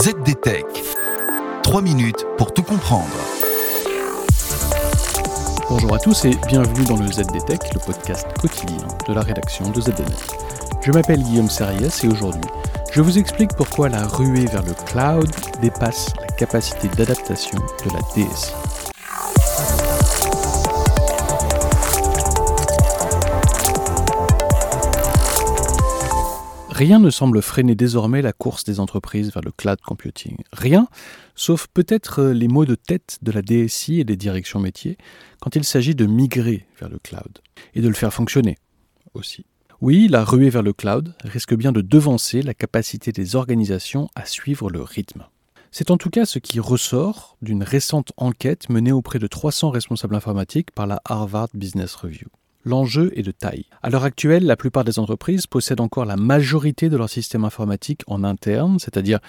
ZDTech. 3 minutes pour tout comprendre. Bonjour à tous et bienvenue dans le ZDTech, le podcast quotidien de la rédaction de ZDNet. Je m'appelle Guillaume Sarias et aujourd'hui, je vous explique pourquoi la ruée vers le cloud dépasse la capacité d'adaptation de la DSI. Rien ne semble freiner désormais la course des entreprises vers le cloud computing. Rien, sauf peut-être les mots de tête de la DSI et des directions métiers quand il s'agit de migrer vers le cloud et de le faire fonctionner aussi. Oui, la ruée vers le cloud risque bien de devancer la capacité des organisations à suivre le rythme. C'est en tout cas ce qui ressort d'une récente enquête menée auprès de 300 responsables informatiques par la Harvard Business Review l'enjeu est de taille. À l'heure actuelle, la plupart des entreprises possèdent encore la majorité de leur système informatique en interne, c'est-à-dire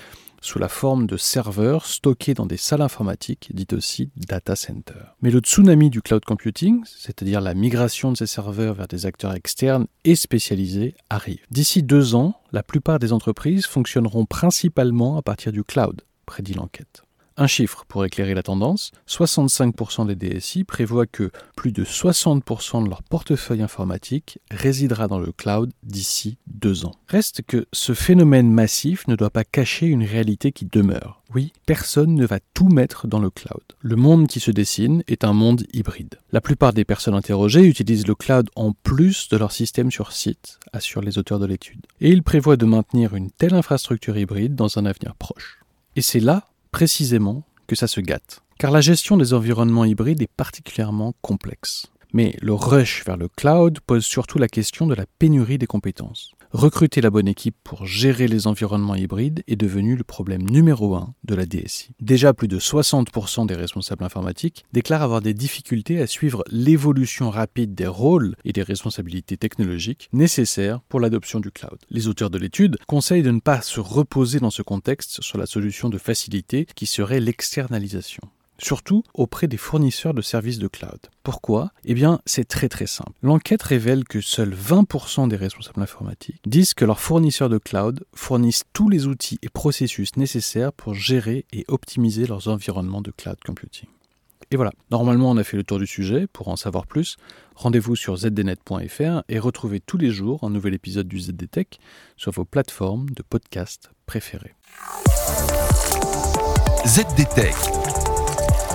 sous la forme de serveurs stockés dans des salles informatiques, dites aussi data centers. Mais le tsunami du cloud computing, c'est-à-dire la migration de ces serveurs vers des acteurs externes et spécialisés, arrive. D'ici deux ans, la plupart des entreprises fonctionneront principalement à partir du cloud, prédit l'enquête. Un chiffre pour éclairer la tendance, 65% des DSI prévoient que plus de 60% de leur portefeuille informatique résidera dans le cloud d'ici deux ans. Reste que ce phénomène massif ne doit pas cacher une réalité qui demeure. Oui, personne ne va tout mettre dans le cloud. Le monde qui se dessine est un monde hybride. La plupart des personnes interrogées utilisent le cloud en plus de leur système sur site, assurent les auteurs de l'étude. Et ils prévoient de maintenir une telle infrastructure hybride dans un avenir proche. Et c'est là précisément que ça se gâte. Car la gestion des environnements hybrides est particulièrement complexe. Mais le rush vers le cloud pose surtout la question de la pénurie des compétences. Recruter la bonne équipe pour gérer les environnements hybrides est devenu le problème numéro un de la DSI. Déjà plus de 60% des responsables informatiques déclarent avoir des difficultés à suivre l'évolution rapide des rôles et des responsabilités technologiques nécessaires pour l'adoption du cloud. Les auteurs de l'étude conseillent de ne pas se reposer dans ce contexte sur la solution de facilité qui serait l'externalisation surtout auprès des fournisseurs de services de cloud. Pourquoi? Eh bien, c'est très très simple. L'enquête révèle que seuls 20% des responsables informatiques disent que leurs fournisseurs de cloud fournissent tous les outils et processus nécessaires pour gérer et optimiser leurs environnements de cloud computing. Et voilà, normalement on a fait le tour du sujet. Pour en savoir plus, rendez-vous sur zdnet.fr et retrouvez tous les jours un nouvel épisode du ZDTech sur vos plateformes de podcast préférées. ZDTech